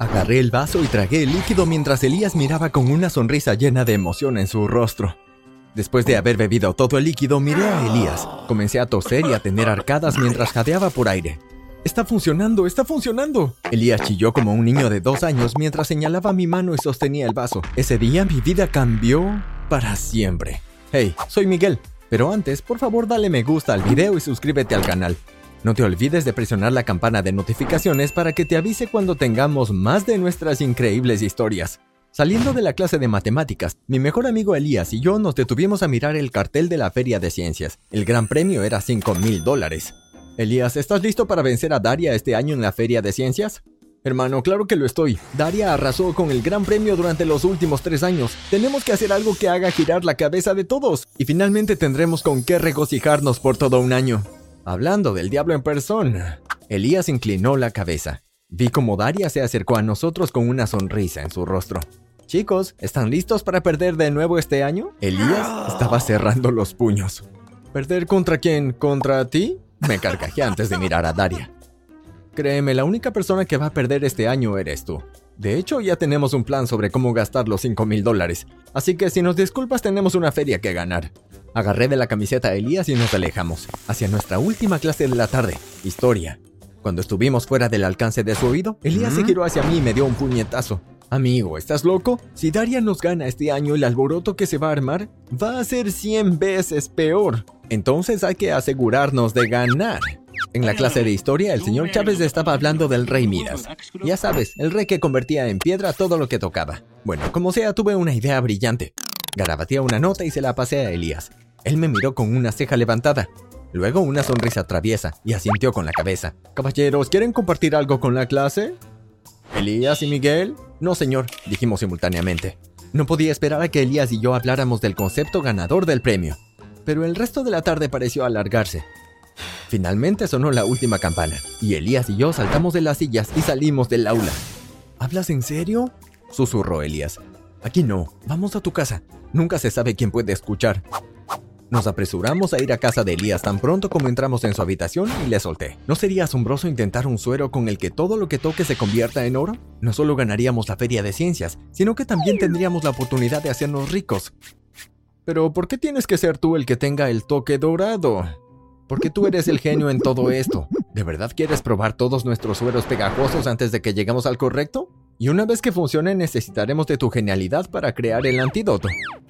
Agarré el vaso y tragué el líquido mientras Elías miraba con una sonrisa llena de emoción en su rostro. Después de haber bebido todo el líquido, miré a Elías. Comencé a toser y a tener arcadas mientras jadeaba por aire. Está funcionando, está funcionando. Elías chilló como un niño de dos años mientras señalaba mi mano y sostenía el vaso. Ese día mi vida cambió para siempre. Hey, soy Miguel. Pero antes, por favor dale me gusta al video y suscríbete al canal. No te olvides de presionar la campana de notificaciones para que te avise cuando tengamos más de nuestras increíbles historias. Saliendo de la clase de matemáticas, mi mejor amigo Elías y yo nos detuvimos a mirar el cartel de la Feria de Ciencias. El gran premio era 5 mil dólares. Elías, ¿estás listo para vencer a Daria este año en la Feria de Ciencias? Hermano, claro que lo estoy. Daria arrasó con el gran premio durante los últimos tres años. Tenemos que hacer algo que haga girar la cabeza de todos. Y finalmente tendremos con qué regocijarnos por todo un año. Hablando del diablo en persona, Elías inclinó la cabeza. Vi como Daria se acercó a nosotros con una sonrisa en su rostro. Chicos, ¿están listos para perder de nuevo este año? Elías estaba cerrando los puños. ¿Perder contra quién? ¿Contra ti? Me carcajé antes de mirar a Daria. Créeme, la única persona que va a perder este año eres tú. De hecho, ya tenemos un plan sobre cómo gastar los 5 mil dólares. Así que si nos disculpas, tenemos una feria que ganar. Agarré de la camiseta a Elías y nos alejamos, hacia nuestra última clase de la tarde, historia. Cuando estuvimos fuera del alcance de su oído, Elías se giró hacia mí y me dio un puñetazo. Amigo, ¿estás loco? Si Daria nos gana este año, el alboroto que se va a armar va a ser 100 veces peor. Entonces hay que asegurarnos de ganar. En la clase de historia, el señor Chávez estaba hablando del rey Midas. Ya sabes, el rey que convertía en piedra todo lo que tocaba. Bueno, como sea, tuve una idea brillante. Garabateé una nota y se la pasé a Elías. Él me miró con una ceja levantada, luego una sonrisa traviesa y asintió con la cabeza. Caballeros, ¿quieren compartir algo con la clase? ¿Elías y Miguel? No, señor, dijimos simultáneamente. No podía esperar a que Elías y yo habláramos del concepto ganador del premio, pero el resto de la tarde pareció alargarse. Finalmente sonó la última campana, y Elías y yo saltamos de las sillas y salimos del aula. ¿Hablas en serio? susurró Elías. Aquí no, vamos a tu casa. Nunca se sabe quién puede escuchar. Nos apresuramos a ir a casa de Elías tan pronto como entramos en su habitación y le solté. ¿No sería asombroso intentar un suero con el que todo lo que toque se convierta en oro? No solo ganaríamos la feria de ciencias, sino que también tendríamos la oportunidad de hacernos ricos. Pero ¿por qué tienes que ser tú el que tenga el toque dorado? Porque tú eres el genio en todo esto. ¿De verdad quieres probar todos nuestros sueros pegajosos antes de que lleguemos al correcto? Y una vez que funcione necesitaremos de tu genialidad para crear el antídoto.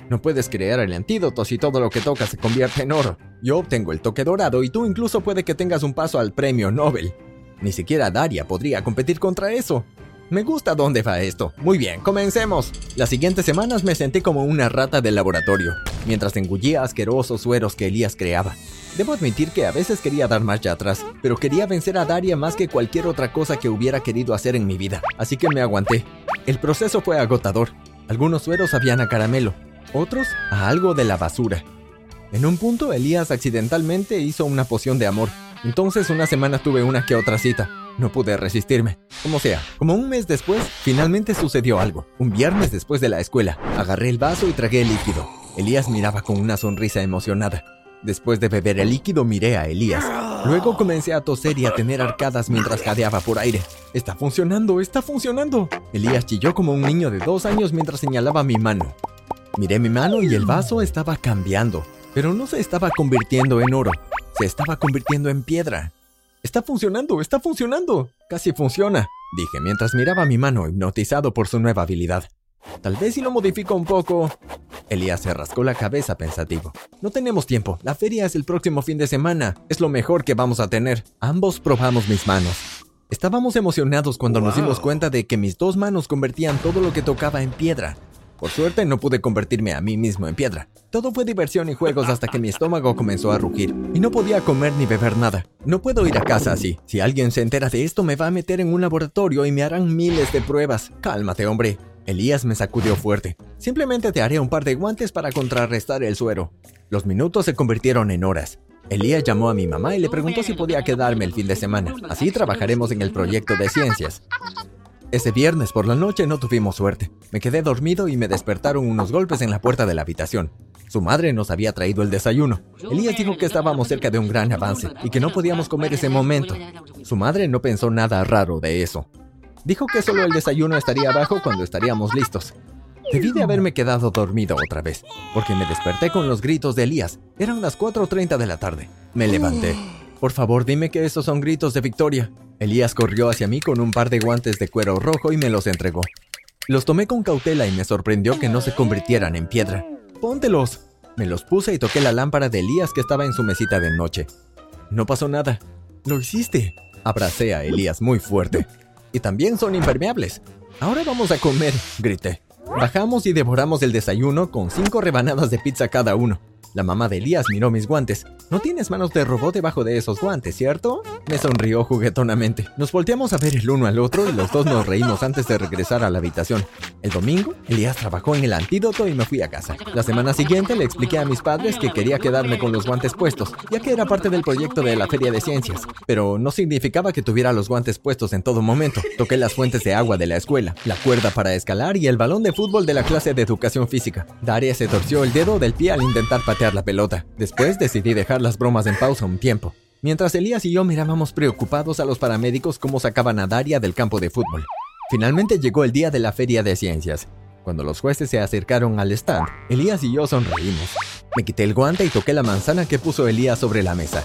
No puedes crear el antídoto si todo lo que tocas se convierte en oro. Yo obtengo el toque dorado y tú incluso puede que tengas un paso al premio Nobel. Ni siquiera Daria podría competir contra eso. Me gusta dónde va esto. Muy bien, comencemos. Las siguientes semanas me sentí como una rata del laboratorio, mientras engullía asquerosos sueros que Elías creaba. Debo admitir que a veces quería dar marcha atrás, pero quería vencer a Daria más que cualquier otra cosa que hubiera querido hacer en mi vida, así que me aguanté. El proceso fue agotador. Algunos sueros sabían a caramelo, otros a algo de la basura. En un punto, Elías accidentalmente hizo una poción de amor. Entonces una semana tuve una que otra cita. No pude resistirme. Como sea, como un mes después, finalmente sucedió algo. Un viernes después de la escuela, agarré el vaso y tragué el líquido. Elías miraba con una sonrisa emocionada. Después de beber el líquido miré a Elías. Luego comencé a toser y a tener arcadas mientras jadeaba por aire. Está funcionando, está funcionando. Elías chilló como un niño de dos años mientras señalaba mi mano. Miré mi mano y el vaso estaba cambiando, pero no se estaba convirtiendo en oro, se estaba convirtiendo en piedra. Está funcionando, está funcionando. Casi funciona, dije mientras miraba mi mano hipnotizado por su nueva habilidad. Tal vez si lo modifico un poco. Elías se rascó la cabeza pensativo. No tenemos tiempo. La feria es el próximo fin de semana. Es lo mejor que vamos a tener. Ambos probamos mis manos. Estábamos emocionados cuando nos dimos cuenta de que mis dos manos convertían todo lo que tocaba en piedra. Por suerte no pude convertirme a mí mismo en piedra. Todo fue diversión y juegos hasta que mi estómago comenzó a rugir y no podía comer ni beber nada. No puedo ir a casa así. Si alguien se entera de esto me va a meter en un laboratorio y me harán miles de pruebas. Cálmate, hombre. Elías me sacudió fuerte. Simplemente te haré un par de guantes para contrarrestar el suero. Los minutos se convirtieron en horas. Elías llamó a mi mamá y le preguntó si podía quedarme el fin de semana. Así trabajaremos en el proyecto de ciencias. Ese viernes por la noche no tuvimos suerte. Me quedé dormido y me despertaron unos golpes en la puerta de la habitación. Su madre nos había traído el desayuno. Elías dijo que estábamos cerca de un gran avance y que no podíamos comer ese momento. Su madre no pensó nada raro de eso. Dijo que solo el desayuno estaría abajo cuando estaríamos listos. Debí de haberme quedado dormido otra vez, porque me desperté con los gritos de Elías. Eran las 4.30 de la tarde. Me levanté. Por favor, dime que esos son gritos de victoria. Elías corrió hacia mí con un par de guantes de cuero rojo y me los entregó. Los tomé con cautela y me sorprendió que no se convirtieran en piedra. ¡Póntelos! Me los puse y toqué la lámpara de Elías que estaba en su mesita de noche. No pasó nada. Lo hiciste. Abracé a Elías muy fuerte. Y también son impermeables. Ahora vamos a comer, grité. Bajamos y devoramos el desayuno con cinco rebanadas de pizza cada uno. La mamá de Elías miró mis guantes. No tienes manos de robot debajo de esos guantes, ¿cierto? Me sonrió juguetonamente. Nos volteamos a ver el uno al otro y los dos nos reímos antes de regresar a la habitación. El domingo, Elías trabajó en el antídoto y me fui a casa. La semana siguiente le expliqué a mis padres que quería quedarme con los guantes puestos, ya que era parte del proyecto de la Feria de Ciencias. Pero no significaba que tuviera los guantes puestos en todo momento. Toqué las fuentes de agua de la escuela, la cuerda para escalar y el balón de fútbol de la clase de educación física. Daria se torció el dedo del pie al intentar patear la pelota. Después decidí dejar las bromas en pausa un tiempo. Mientras Elías y yo mirábamos preocupados a los paramédicos cómo sacaban a Daria del campo de fútbol. Finalmente llegó el día de la feria de ciencias. Cuando los jueces se acercaron al stand, Elías y yo sonreímos. Me quité el guante y toqué la manzana que puso Elías sobre la mesa.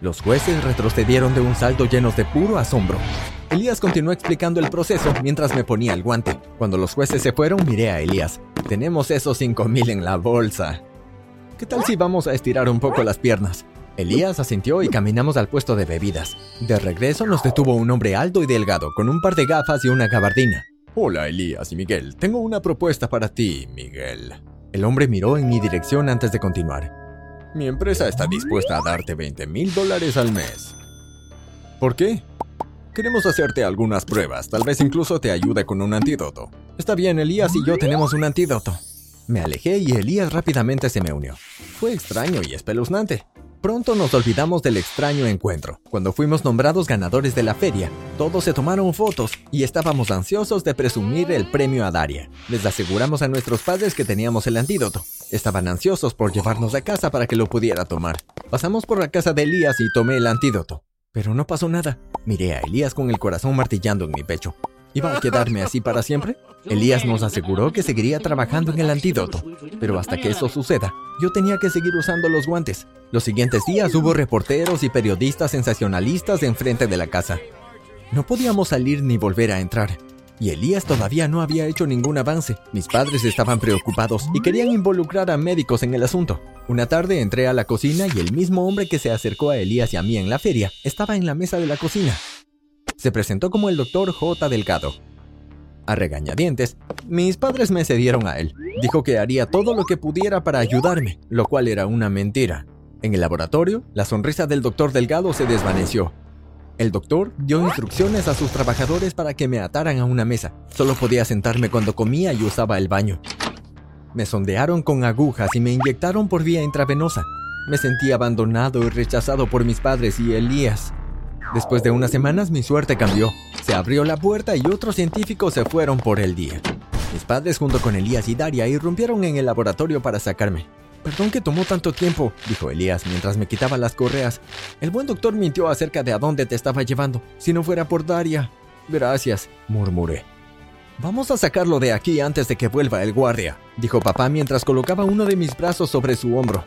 Los jueces retrocedieron de un salto llenos de puro asombro. Elías continuó explicando el proceso mientras me ponía el guante. Cuando los jueces se fueron, miré a Elías. Tenemos esos 5000 en la bolsa. ¿Qué tal si vamos a estirar un poco las piernas? Elías asintió y caminamos al puesto de bebidas. De regreso nos detuvo un hombre alto y delgado, con un par de gafas y una gabardina. Hola Elías y Miguel, tengo una propuesta para ti, Miguel. El hombre miró en mi dirección antes de continuar. Mi empresa está dispuesta a darte 20 mil dólares al mes. ¿Por qué? Queremos hacerte algunas pruebas, tal vez incluso te ayude con un antídoto. Está bien, Elías y yo tenemos un antídoto. Me alejé y Elías rápidamente se me unió. Fue extraño y espeluznante. Pronto nos olvidamos del extraño encuentro. Cuando fuimos nombrados ganadores de la feria, todos se tomaron fotos y estábamos ansiosos de presumir el premio a Daria. Les aseguramos a nuestros padres que teníamos el antídoto. Estaban ansiosos por llevarnos a casa para que lo pudiera tomar. Pasamos por la casa de Elías y tomé el antídoto. Pero no pasó nada. Miré a Elías con el corazón martillando en mi pecho. ¿Iba a quedarme así para siempre? Elías nos aseguró que seguiría trabajando en el antídoto, pero hasta que eso suceda, yo tenía que seguir usando los guantes. Los siguientes días hubo reporteros y periodistas sensacionalistas enfrente de la casa. No podíamos salir ni volver a entrar, y Elías todavía no había hecho ningún avance. Mis padres estaban preocupados y querían involucrar a médicos en el asunto. Una tarde entré a la cocina y el mismo hombre que se acercó a Elías y a mí en la feria estaba en la mesa de la cocina. Se presentó como el doctor J. Delgado. A regañadientes, mis padres me cedieron a él. Dijo que haría todo lo que pudiera para ayudarme, lo cual era una mentira. En el laboratorio, la sonrisa del doctor Delgado se desvaneció. El doctor dio instrucciones a sus trabajadores para que me ataran a una mesa. Solo podía sentarme cuando comía y usaba el baño. Me sondearon con agujas y me inyectaron por vía intravenosa. Me sentí abandonado y rechazado por mis padres y Elías. Después de unas semanas mi suerte cambió. Se abrió la puerta y otros científicos se fueron por el día. Mis padres junto con Elías y Daria irrumpieron en el laboratorio para sacarme. Perdón que tomó tanto tiempo, dijo Elías mientras me quitaba las correas. El buen doctor mintió acerca de a dónde te estaba llevando. Si no fuera por Daria. Gracias, murmuré. Vamos a sacarlo de aquí antes de que vuelva el guardia, dijo papá mientras colocaba uno de mis brazos sobre su hombro.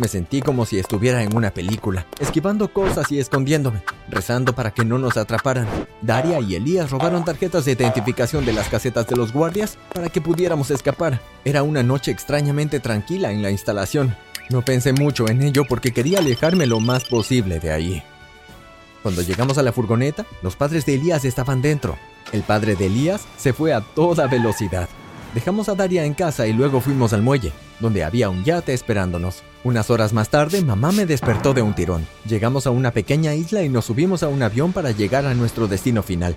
Me sentí como si estuviera en una película, esquivando cosas y escondiéndome, rezando para que no nos atraparan. Daria y Elías robaron tarjetas de identificación de las casetas de los guardias para que pudiéramos escapar. Era una noche extrañamente tranquila en la instalación. No pensé mucho en ello porque quería alejarme lo más posible de ahí. Cuando llegamos a la furgoneta, los padres de Elías estaban dentro. El padre de Elías se fue a toda velocidad. Dejamos a Daria en casa y luego fuimos al muelle, donde había un yate esperándonos. Unas horas más tarde, mamá me despertó de un tirón. Llegamos a una pequeña isla y nos subimos a un avión para llegar a nuestro destino final.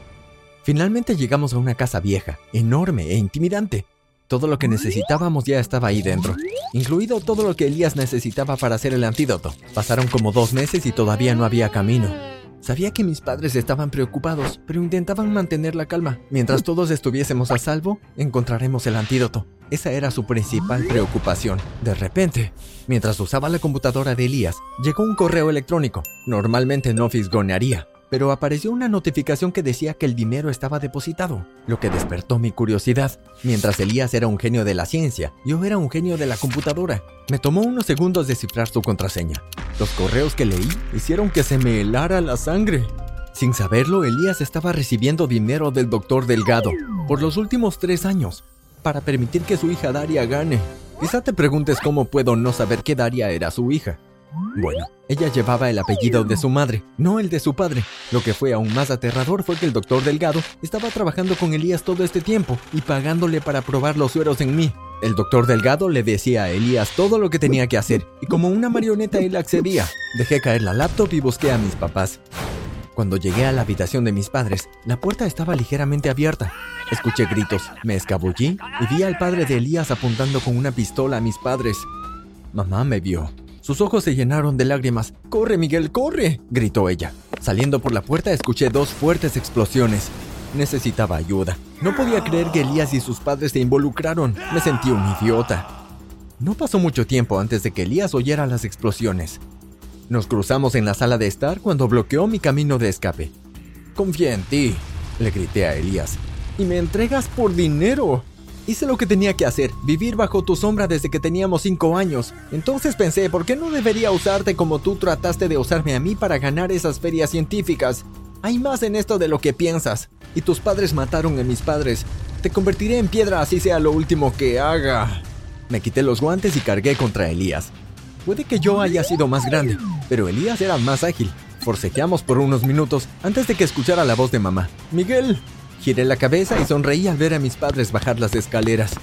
Finalmente llegamos a una casa vieja, enorme e intimidante. Todo lo que necesitábamos ya estaba ahí dentro, incluido todo lo que Elías necesitaba para hacer el antídoto. Pasaron como dos meses y todavía no había camino. Sabía que mis padres estaban preocupados, pero intentaban mantener la calma. Mientras todos estuviésemos a salvo, encontraremos el antídoto. Esa era su principal preocupación. De repente, mientras usaba la computadora de Elías, llegó un correo electrónico. Normalmente no fisgonearía, pero apareció una notificación que decía que el dinero estaba depositado, lo que despertó mi curiosidad. Mientras Elías era un genio de la ciencia, yo era un genio de la computadora. Me tomó unos segundos descifrar su contraseña. Los correos que leí hicieron que se me helara la sangre. Sin saberlo, Elías estaba recibiendo dinero del doctor Delgado por los últimos tres años para permitir que su hija Daria gane. Quizá te preguntes cómo puedo no saber que Daria era su hija. Bueno, ella llevaba el apellido de su madre, no el de su padre. Lo que fue aún más aterrador fue que el doctor Delgado estaba trabajando con Elías todo este tiempo y pagándole para probar los sueros en mí. El doctor Delgado le decía a Elías todo lo que tenía que hacer y como una marioneta él accedía. Dejé caer la laptop y busqué a mis papás. Cuando llegué a la habitación de mis padres, la puerta estaba ligeramente abierta. Escuché gritos, me escabullí y vi al padre de Elías apuntando con una pistola a mis padres. Mamá me vio sus ojos se llenaron de lágrimas. ¡Corre, Miguel, corre! gritó ella. Saliendo por la puerta escuché dos fuertes explosiones. Necesitaba ayuda. No podía creer que Elías y sus padres se involucraron. Me sentí un idiota. No pasó mucho tiempo antes de que Elías oyera las explosiones. Nos cruzamos en la sala de estar cuando bloqueó mi camino de escape. Confía en ti, le grité a Elías. Y me entregas por dinero. Hice lo que tenía que hacer, vivir bajo tu sombra desde que teníamos cinco años. Entonces pensé, ¿por qué no debería usarte como tú trataste de usarme a mí para ganar esas ferias científicas? Hay más en esto de lo que piensas. Y tus padres mataron a mis padres. Te convertiré en piedra así sea lo último que haga. Me quité los guantes y cargué contra Elías. Puede que yo haya sido más grande, pero Elías era más ágil. Forcejeamos por unos minutos antes de que escuchara la voz de mamá. Miguel, Giré la cabeza y sonreí al ver a mis padres bajar las escaleras.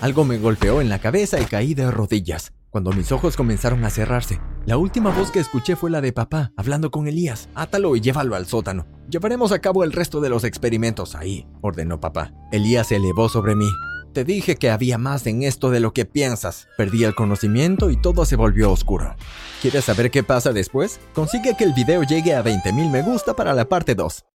Algo me golpeó en la cabeza y caí de rodillas. Cuando mis ojos comenzaron a cerrarse, la última voz que escuché fue la de papá, hablando con Elías. Átalo y llévalo al sótano. Llevaremos a cabo el resto de los experimentos ahí, ordenó papá. Elías se elevó sobre mí. Te dije que había más en esto de lo que piensas. Perdí el conocimiento y todo se volvió oscuro. ¿Quieres saber qué pasa después? Consigue que el video llegue a 20.000 me gusta para la parte 2.